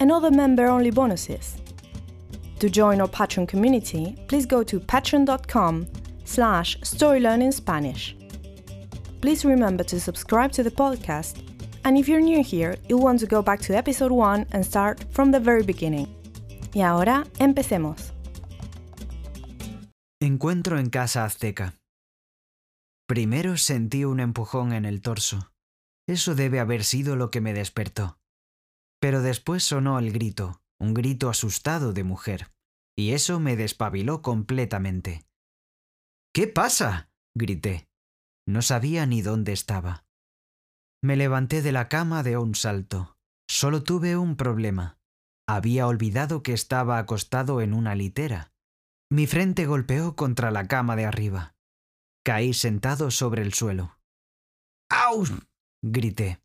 and other member-only bonuses. To join our Patreon community, please go to patreon.com slash storylearningspanish. Please remember to subscribe to the podcast, and if you're new here, you'll want to go back to episode 1 and start from the very beginning. Y ahora, empecemos. Encuentro en casa azteca. Primero sentí un empujón en el torso. Eso debe haber sido lo que me despertó. Pero después sonó el grito, un grito asustado de mujer, y eso me despabiló completamente. ¿Qué pasa? grité. No sabía ni dónde estaba. Me levanté de la cama de un salto. Solo tuve un problema. Había olvidado que estaba acostado en una litera. Mi frente golpeó contra la cama de arriba. Caí sentado sobre el suelo. ¡Au! grité.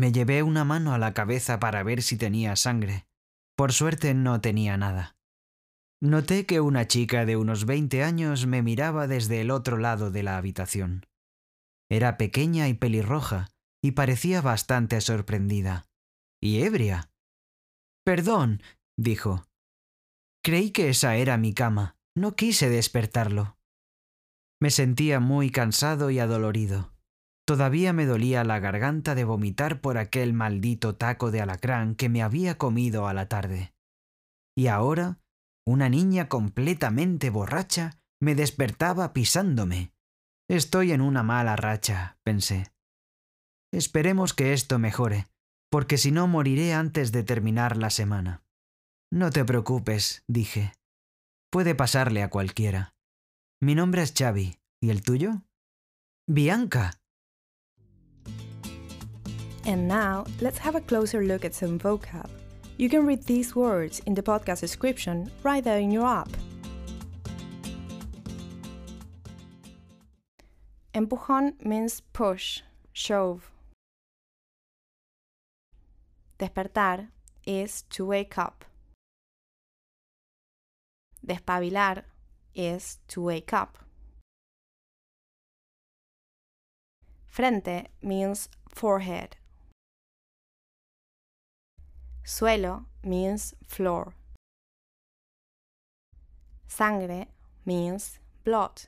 Me llevé una mano a la cabeza para ver si tenía sangre. Por suerte no tenía nada. Noté que una chica de unos 20 años me miraba desde el otro lado de la habitación. Era pequeña y pelirroja, y parecía bastante sorprendida. Y ebria. Perdón, dijo. Creí que esa era mi cama. No quise despertarlo. Me sentía muy cansado y adolorido. Todavía me dolía la garganta de vomitar por aquel maldito taco de alacrán que me había comido a la tarde. Y ahora, una niña completamente borracha me despertaba pisándome. Estoy en una mala racha, pensé. Esperemos que esto mejore, porque si no moriré antes de terminar la semana. No te preocupes, dije. Puede pasarle a cualquiera. Mi nombre es Xavi. ¿Y el tuyo? Bianca, And now, let's have a closer look at some vocab. You can read these words in the podcast description right there in your app. Empujón means push, shove. Despertar is to wake up. Despabilar is to wake up. Frente means forehead. Suelo means floor. Sangre means blood.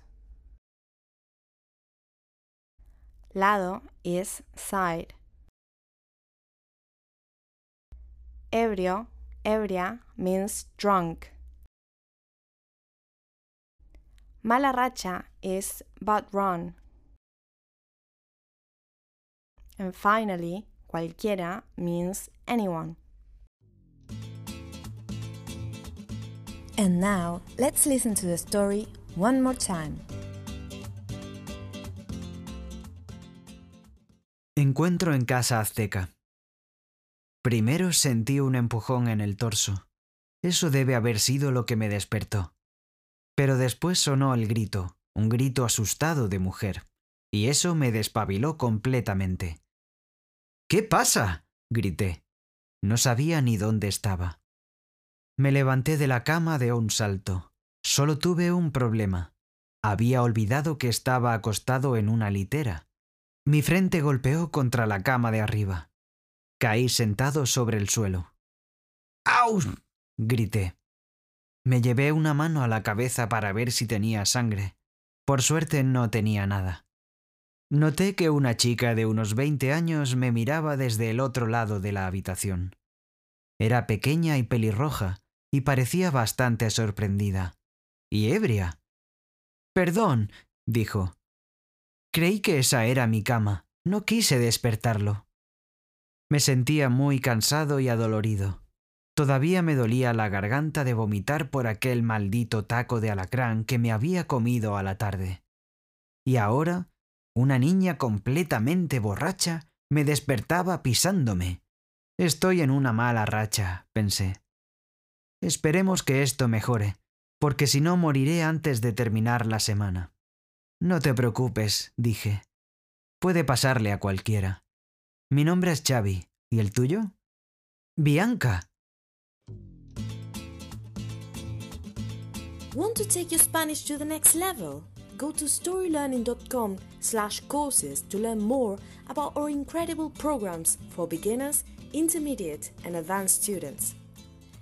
Lado is side. Ebrio, ebria means drunk. Mala racha is bad run. And finally, cualquiera means anyone. Now, let's listen to the story one more time. Encuentro en casa azteca. Primero sentí un empujón en el torso. Eso debe haber sido lo que me despertó. Pero después sonó el grito, un grito asustado de mujer, y eso me despabiló completamente. ¿Qué pasa? grité. No sabía ni dónde estaba. Me levanté de la cama de un salto. Solo tuve un problema. Había olvidado que estaba acostado en una litera. Mi frente golpeó contra la cama de arriba. Caí sentado sobre el suelo. ¡Au! grité. Me llevé una mano a la cabeza para ver si tenía sangre. Por suerte no tenía nada. Noté que una chica de unos 20 años me miraba desde el otro lado de la habitación. Era pequeña y pelirroja, y parecía bastante sorprendida. Y ebria. Perdón, dijo. Creí que esa era mi cama. No quise despertarlo. Me sentía muy cansado y adolorido. Todavía me dolía la garganta de vomitar por aquel maldito taco de alacrán que me había comido a la tarde. Y ahora, una niña completamente borracha me despertaba pisándome. Estoy en una mala racha, pensé. Esperemos que esto mejore, porque si no moriré antes de terminar la semana. No te preocupes, dije. Puede pasarle a cualquiera. Mi nombre es Xavi. ¿Y el tuyo? Bianca. Want to take your Spanish to the next level? Go to storylearning.com slash courses to learn more about our incredible programs for beginners, intermediate and advanced students.